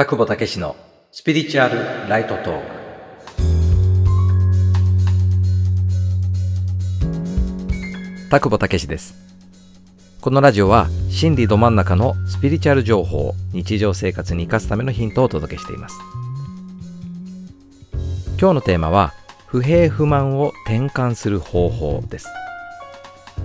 田久保武のスピリチュアルライトトーク。田久保武です。このラジオは心理ど真ん中のスピリチュアル情報を日常生活に生かすためのヒントをお届けしています。今日のテーマは不平不満を転換する方法です。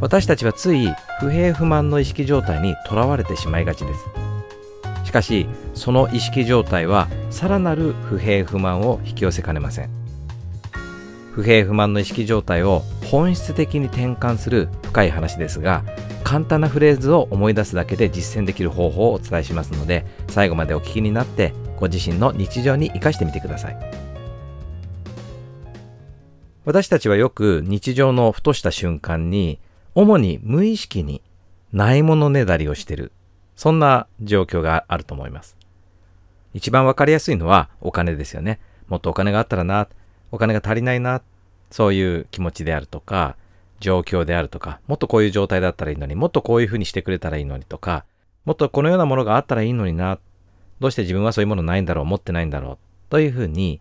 私たちはつい不平不満の意識状態にとらわれてしまいがちです。しかしその意識状態はさらなる不平不満を引き寄せかねません。不平不満の意識状態を本質的に転換する深い話ですが簡単なフレーズを思い出すだけで実践できる方法をお伝えしますので最後までお聞きになってご自身の日常に生かしてみてください。私たちはよく日常のふとした瞬間に主に無意識にないものねだりをしてる。そんな状況があると思います。一番わかりやすいのはお金ですよね。もっとお金があったらな、お金が足りないな、そういう気持ちであるとか、状況であるとか、もっとこういう状態だったらいいのに、もっとこういうふうにしてくれたらいいのにとか、もっとこのようなものがあったらいいのにな、どうして自分はそういうものないんだろう、持ってないんだろう、というふうに、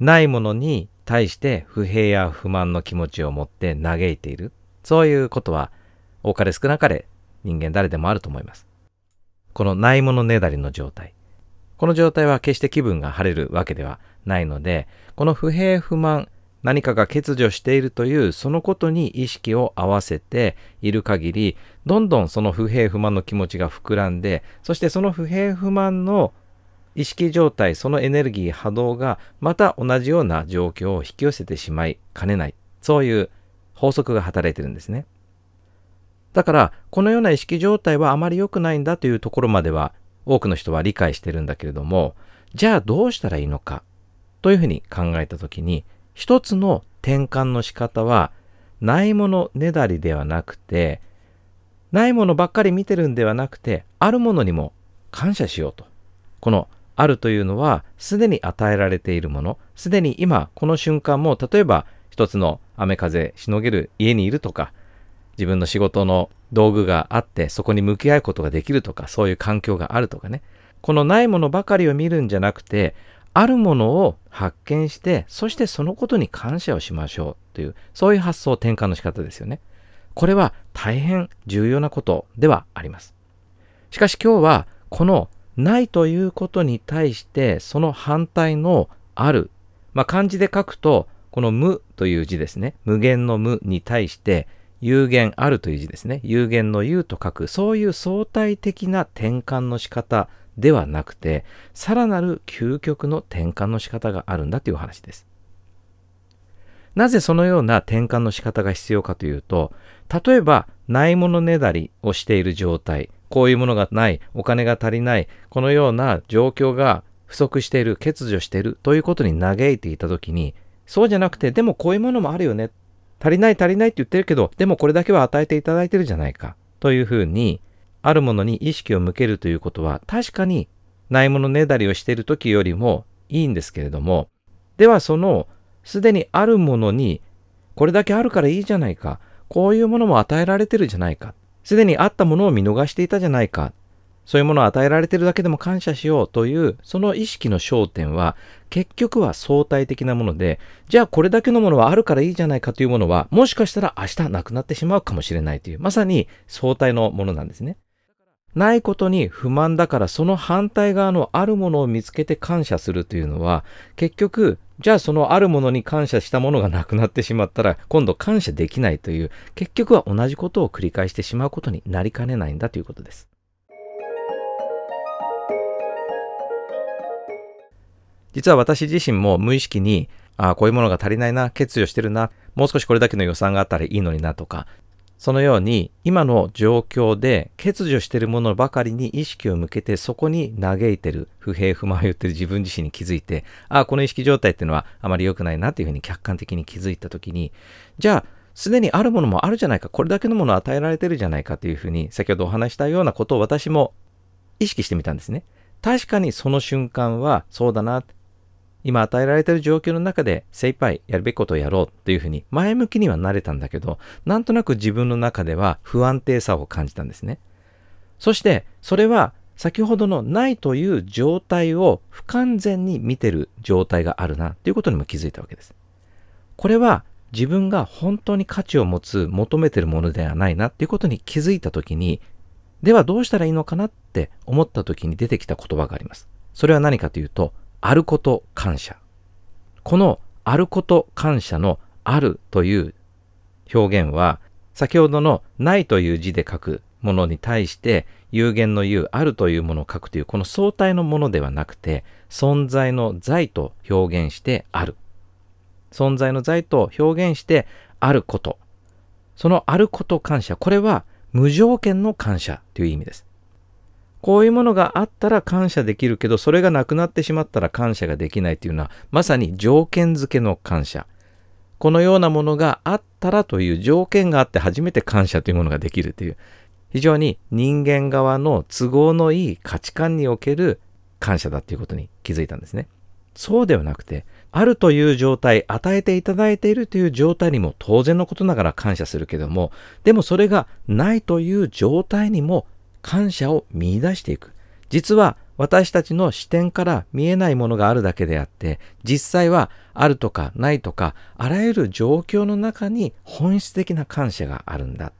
ないものに対して不平や不満の気持ちを持って嘆いている。そういうことは、多かれ少なかれ人間誰でもあると思います。このないものねだりの状態。この状態は決して気分が晴れるわけではないので、この不平不満、何かが欠如しているというそのことに意識を合わせている限り、どんどんその不平不満の気持ちが膨らんで、そしてその不平不満の意識状態、そのエネルギー波動がまた同じような状況を引き寄せてしまいかねない。そういう法則が働いてるんですね。だから、このような意識状態はあまり良くないんだというところまでは多くの人は理解してるんだけれども、じゃあどうしたらいいのかというふうに考えたときに、一つの転換の仕方は、ないものねだりではなくて、ないものばっかり見てるんではなくて、あるものにも感謝しようと。このあるというのは、すでに与えられているもの、すでに今、この瞬間も、例えば一つの雨風しのげる家にいるとか、自分の仕事の道具があってそこに向き合うことができるとかそういう環境があるとかね。このないものばかりを見るんじゃなくてあるものを発見してそしてそのことに感謝をしましょうというそういう発想転換の仕方ですよね。これは大変重要なことではあります。しかし今日はこのないということに対してその反対のある。まあ漢字で書くとこの無という字ですね。無限の無に対して有限あるという字ですね。有限の有と書く、そういう相対的な転換の仕方ではなくて、さらなる究極の転換の仕方があるんだという話です。なぜそのような転換の仕方が必要かというと、例えば、ないものねだりをしている状態、こういうものがない、お金が足りない、このような状況が不足している、欠如しているということに嘆いていたときに、そうじゃなくて、でもこういうものもあるよね。足りない足りないって言ってるけど、でもこれだけは与えていただいてるじゃないか。というふうに、あるものに意識を向けるということは、確かにないものねだりをしている時よりもいいんですけれども、ではその、すでにあるものに、これだけあるからいいじゃないか。こういうものも与えられてるじゃないか。すでにあったものを見逃していたじゃないか。そういうものを与えられてるだけでも感謝しようという、その意識の焦点は、結局は相対的なもので、じゃあこれだけのものはあるからいいじゃないかというものは、もしかしたら明日なくなってしまうかもしれないという、まさに相対のものなんですね。ないことに不満だからその反対側のあるものを見つけて感謝するというのは結局じゃあそのあるものに感謝したものがなくなってしまったら今度感謝できないという結局は同じことを繰り返してしまうことになりかねないんだということです。実は私自身も無意識に、ああ、こういうものが足りないな、欠如してるな、もう少しこれだけの予算があったらいいのになとか、そのように今の状況で欠如しているものばかりに意識を向けてそこに嘆いてる不平不満を言ってる自分自身に気づいてああこの意識状態っていうのはあまり良くないなっていうふうに客観的に気づいた時にじゃあすでにあるものもあるじゃないかこれだけのものを与えられてるじゃないかというふうに先ほどお話したようなことを私も意識してみたんですね。確かにその瞬間はそうだな今与えられている状況の中で精一杯やるべきことをやろうというふうに前向きにはなれたんだけど、なんとなく自分の中では不安定さを感じたんですね。そして、それは先ほどのないという状態を不完全に見てる状態があるなということにも気づいたわけです。これは自分が本当に価値を持つ求めているものではないなっていうことに気づいたときに、ではどうしたらいいのかなって思ったときに出てきた言葉があります。それは何かというと、あること感謝。このあること感謝のあるという表現は、先ほどのないという字で書くものに対して有限の有、あるというものを書くというこの相対のものではなくて、存在の在と表現してある。存在の在と表現してあること。そのあること感謝。これは無条件の感謝という意味です。こういうものがあったら感謝できるけど、それがなくなってしまったら感謝ができないというのは、まさに条件付けの感謝。このようなものがあったらという条件があって初めて感謝というものができるという、非常に人間側の都合のいい価値観における感謝だということに気づいたんですね。そうではなくて、あるという状態、与えていただいているという状態にも当然のことながら感謝するけども、でもそれがないという状態にも感謝を見出していく。実は私たちの視点から見えないものがあるだけであって、実際はあるとかないとか、あらゆる状況の中に本質的な感謝があるんだ。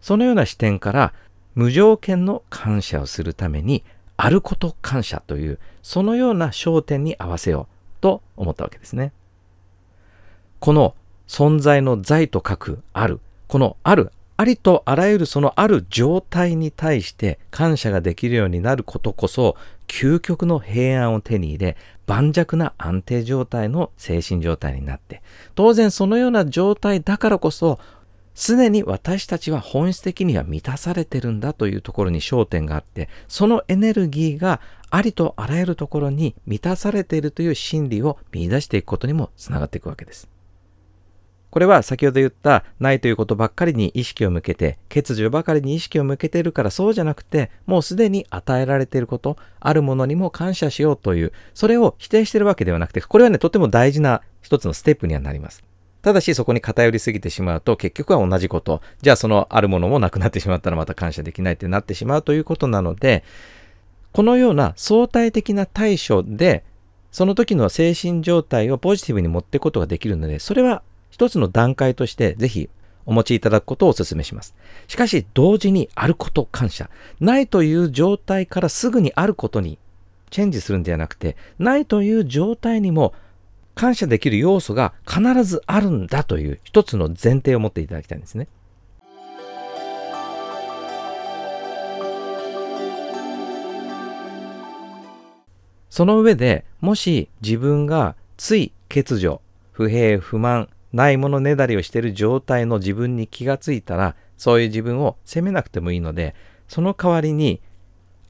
そのような視点から無条件の感謝をするために、あること感謝という、そのような焦点に合わせようと思ったわけですね。この存在の在と書くある、このある、ありとあらゆるそのある状態に対して感謝ができるようになることこそ、究極の平安を手に入れ、盤石な安定状態の精神状態になって、当然そのような状態だからこそ、すでに私たちは本質的には満たされてるんだというところに焦点があって、そのエネルギーがありとあらゆるところに満たされているという真理を見出していくことにもつながっていくわけです。これは先ほど言ったないということばっかりに意識を向けて、欠如ばかりに意識を向けているからそうじゃなくて、もうすでに与えられていること、あるものにも感謝しようという、それを否定しているわけではなくて、これはね、とても大事な一つのステップにはなります。ただしそこに偏りすぎてしまうと結局は同じこと。じゃあそのあるものもなくなってしまったらまた感謝できないってなってしまうということなので、このような相対的な対処で、その時の精神状態をポジティブに持っていくことができるので、それは一つの段階としてぜひお持ちいただくことをお勧めします。しかし、同時にあること感謝。ないという状態からすぐにあることにチェンジするんではなくて、ないという状態にも感謝できる要素が必ずあるんだという一つの前提を持っていただきたいんですね。その上でもし自分がつい欠如、不平不満、ないものねだりをしている状態の自分に気がついたら、そういう自分を責めなくてもいいので、その代わりに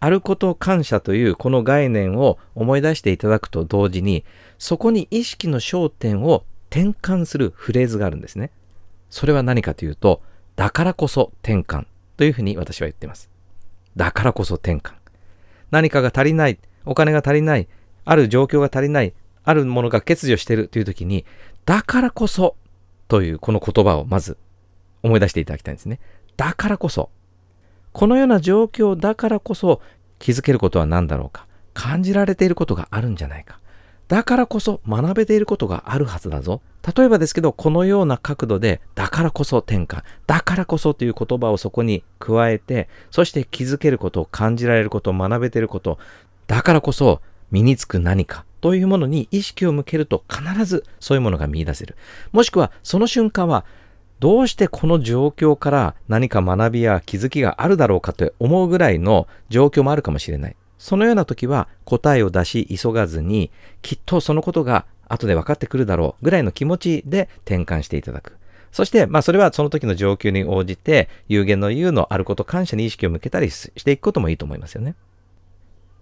あること感謝というこの概念を思い出していただくと同時に、そこに意識の焦点を転換するフレーズがあるんですね。それは何かというと、だからこそ転換というふうに私は言っています。だからこそ転換。何かが足りない、お金が足りない、ある状況が足りない、あるものが欠如してるという時に、だからこそというこの言葉をまず思い出していただきたいんですね。だからこそ。このような状況だからこそ気づけることは何だろうか。感じられていることがあるんじゃないか。だからこそ学べていることがあるはずだぞ。例えばですけど、このような角度で、だからこそ転換、だからこそという言葉をそこに加えて、そして気づけること、感じられること、学べていること、だからこそ身につく何かというものに意識を向けると必ずそういうものが見出せる。もしくはその瞬間はどうしてこの状況から何か学びや気づきがあるだろうかと思うぐらいの状況もあるかもしれない。そのような時は答えを出し急がずに、きっとそのことが後で分かってくるだろうぐらいの気持ちで転換していただく。そして、まあそれはその時の状況に応じて、有限の有のあること感謝に意識を向けたりしていくこともいいと思いますよね。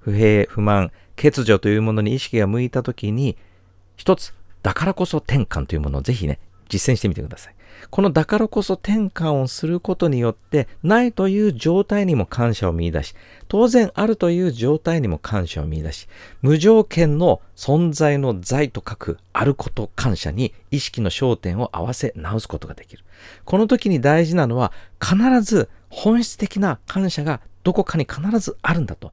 不平、不満、欠如というものに意識が向いた時に、一つ、だからこそ転換というものをぜひね、実践してみてください。このだからこそ転換をすることによって、ないという状態にも感謝を見出し、当然あるという状態にも感謝を見出し、無条件の存在の在と書くあること感謝に意識の焦点を合わせ直すことができる。この時に大事なのは、必ず本質的な感謝がどこかに必ずあるんだと。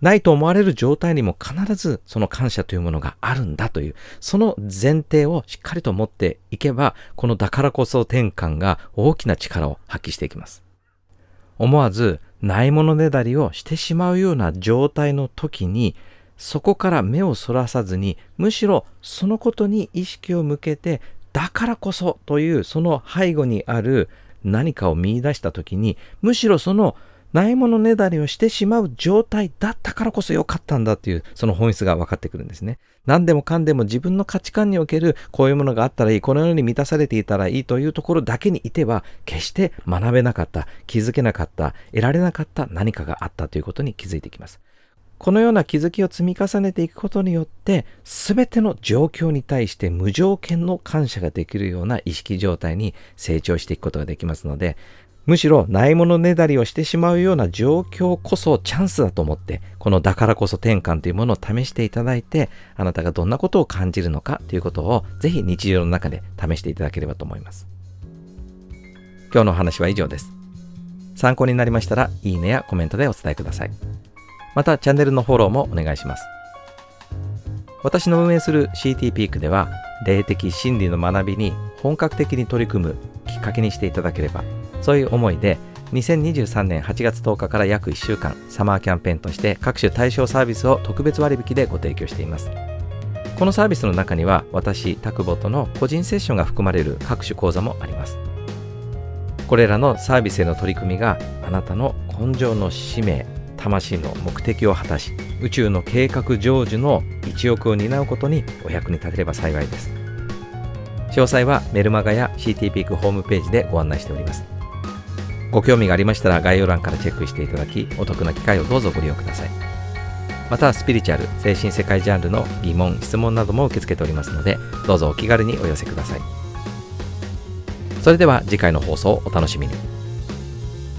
ないと思われる状態にも必ずその感謝というものがあるんだという、その前提をしっかりと持っていけば、このだからこそ転換が大きな力を発揮していきます。思わずないものねだりをしてしまうような状態の時に、そこから目をそらさずに、むしろそのことに意識を向けて、だからこそというその背後にある何かを見出した時に、むしろそのないものねだりをしてしまう状態だったからこそ良かったんだっていう、その本質が分かってくるんですね。何でもかんでも自分の価値観におけるこういうものがあったらいい、このように満たされていたらいいというところだけにいては、決して学べなかった、気づけなかった、得られなかった何かがあったということに気づいていきます。このような気づきを積み重ねていくことによって、すべての状況に対して無条件の感謝ができるような意識状態に成長していくことができますので、むしろないものねだりをしてしまうような状況こそチャンスだと思って、このだからこそ転換というものを試していただいて、あなたがどんなことを感じるのかということをぜひ日常の中で試していただければと思います。今日のお話は以上です。参考になりましたら、いいねやコメントでお伝えください。また、チャンネルのフォローもお願いします。私の運営する CT ピークでは、霊的真理の学びに本格的に取り組むきっかけにしていただければそういう思いで2023年8月10日から約1週間サマーキャンペーンとして各種対象サービスを特別割引でご提供しています。このサービスの中には私タクボとの個人セッションが含まれる各種講座もあります。これらのサービスへの取り組みがあなたの根性の使命魂の目的を果たし宇宙の計画成就の一翼を担うことにお役に立てれば幸いです。詳細はメルマガや CT ピークホームページでご案内しております。ご興味がありましたら概要欄からチェックしていただき、お得な機会をどうぞご利用ください。また、スピリチュアル、精神世界ジャンルの疑問、質問なども受け付けておりますので、どうぞお気軽にお寄せください。それでは次回の放送をお楽しみに。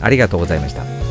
ありがとうございました。